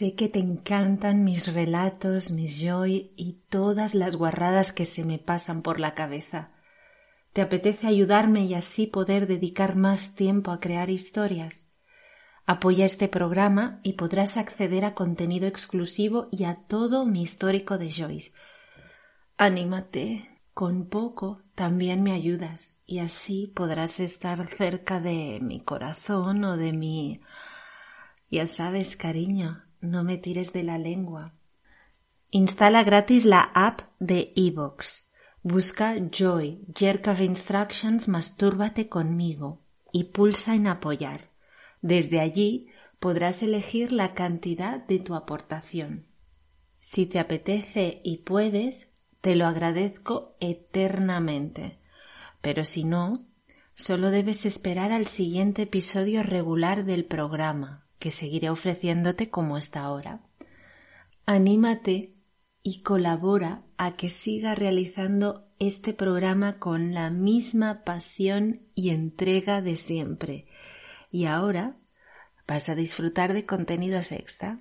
Sé que te encantan mis relatos, mis joy y todas las guarradas que se me pasan por la cabeza. ¿Te apetece ayudarme y así poder dedicar más tiempo a crear historias? Apoya este programa y podrás acceder a contenido exclusivo y a todo mi histórico de Joyce. Anímate, con poco también me ayudas y así podrás estar cerca de mi corazón o de mi... Ya sabes, cariño, no me tires de la lengua. Instala gratis la app de Evox. Busca Joy, Jerk of Instructions, Mastúrbate conmigo y pulsa en apoyar. Desde allí podrás elegir la cantidad de tu aportación. Si te apetece y puedes, te lo agradezco eternamente. Pero si no, solo debes esperar al siguiente episodio regular del programa, que seguiré ofreciéndote como está ahora. Anímate y colabora a que siga realizando este programa con la misma pasión y entrega de siempre. Y ahora vas a disfrutar de contenidos extra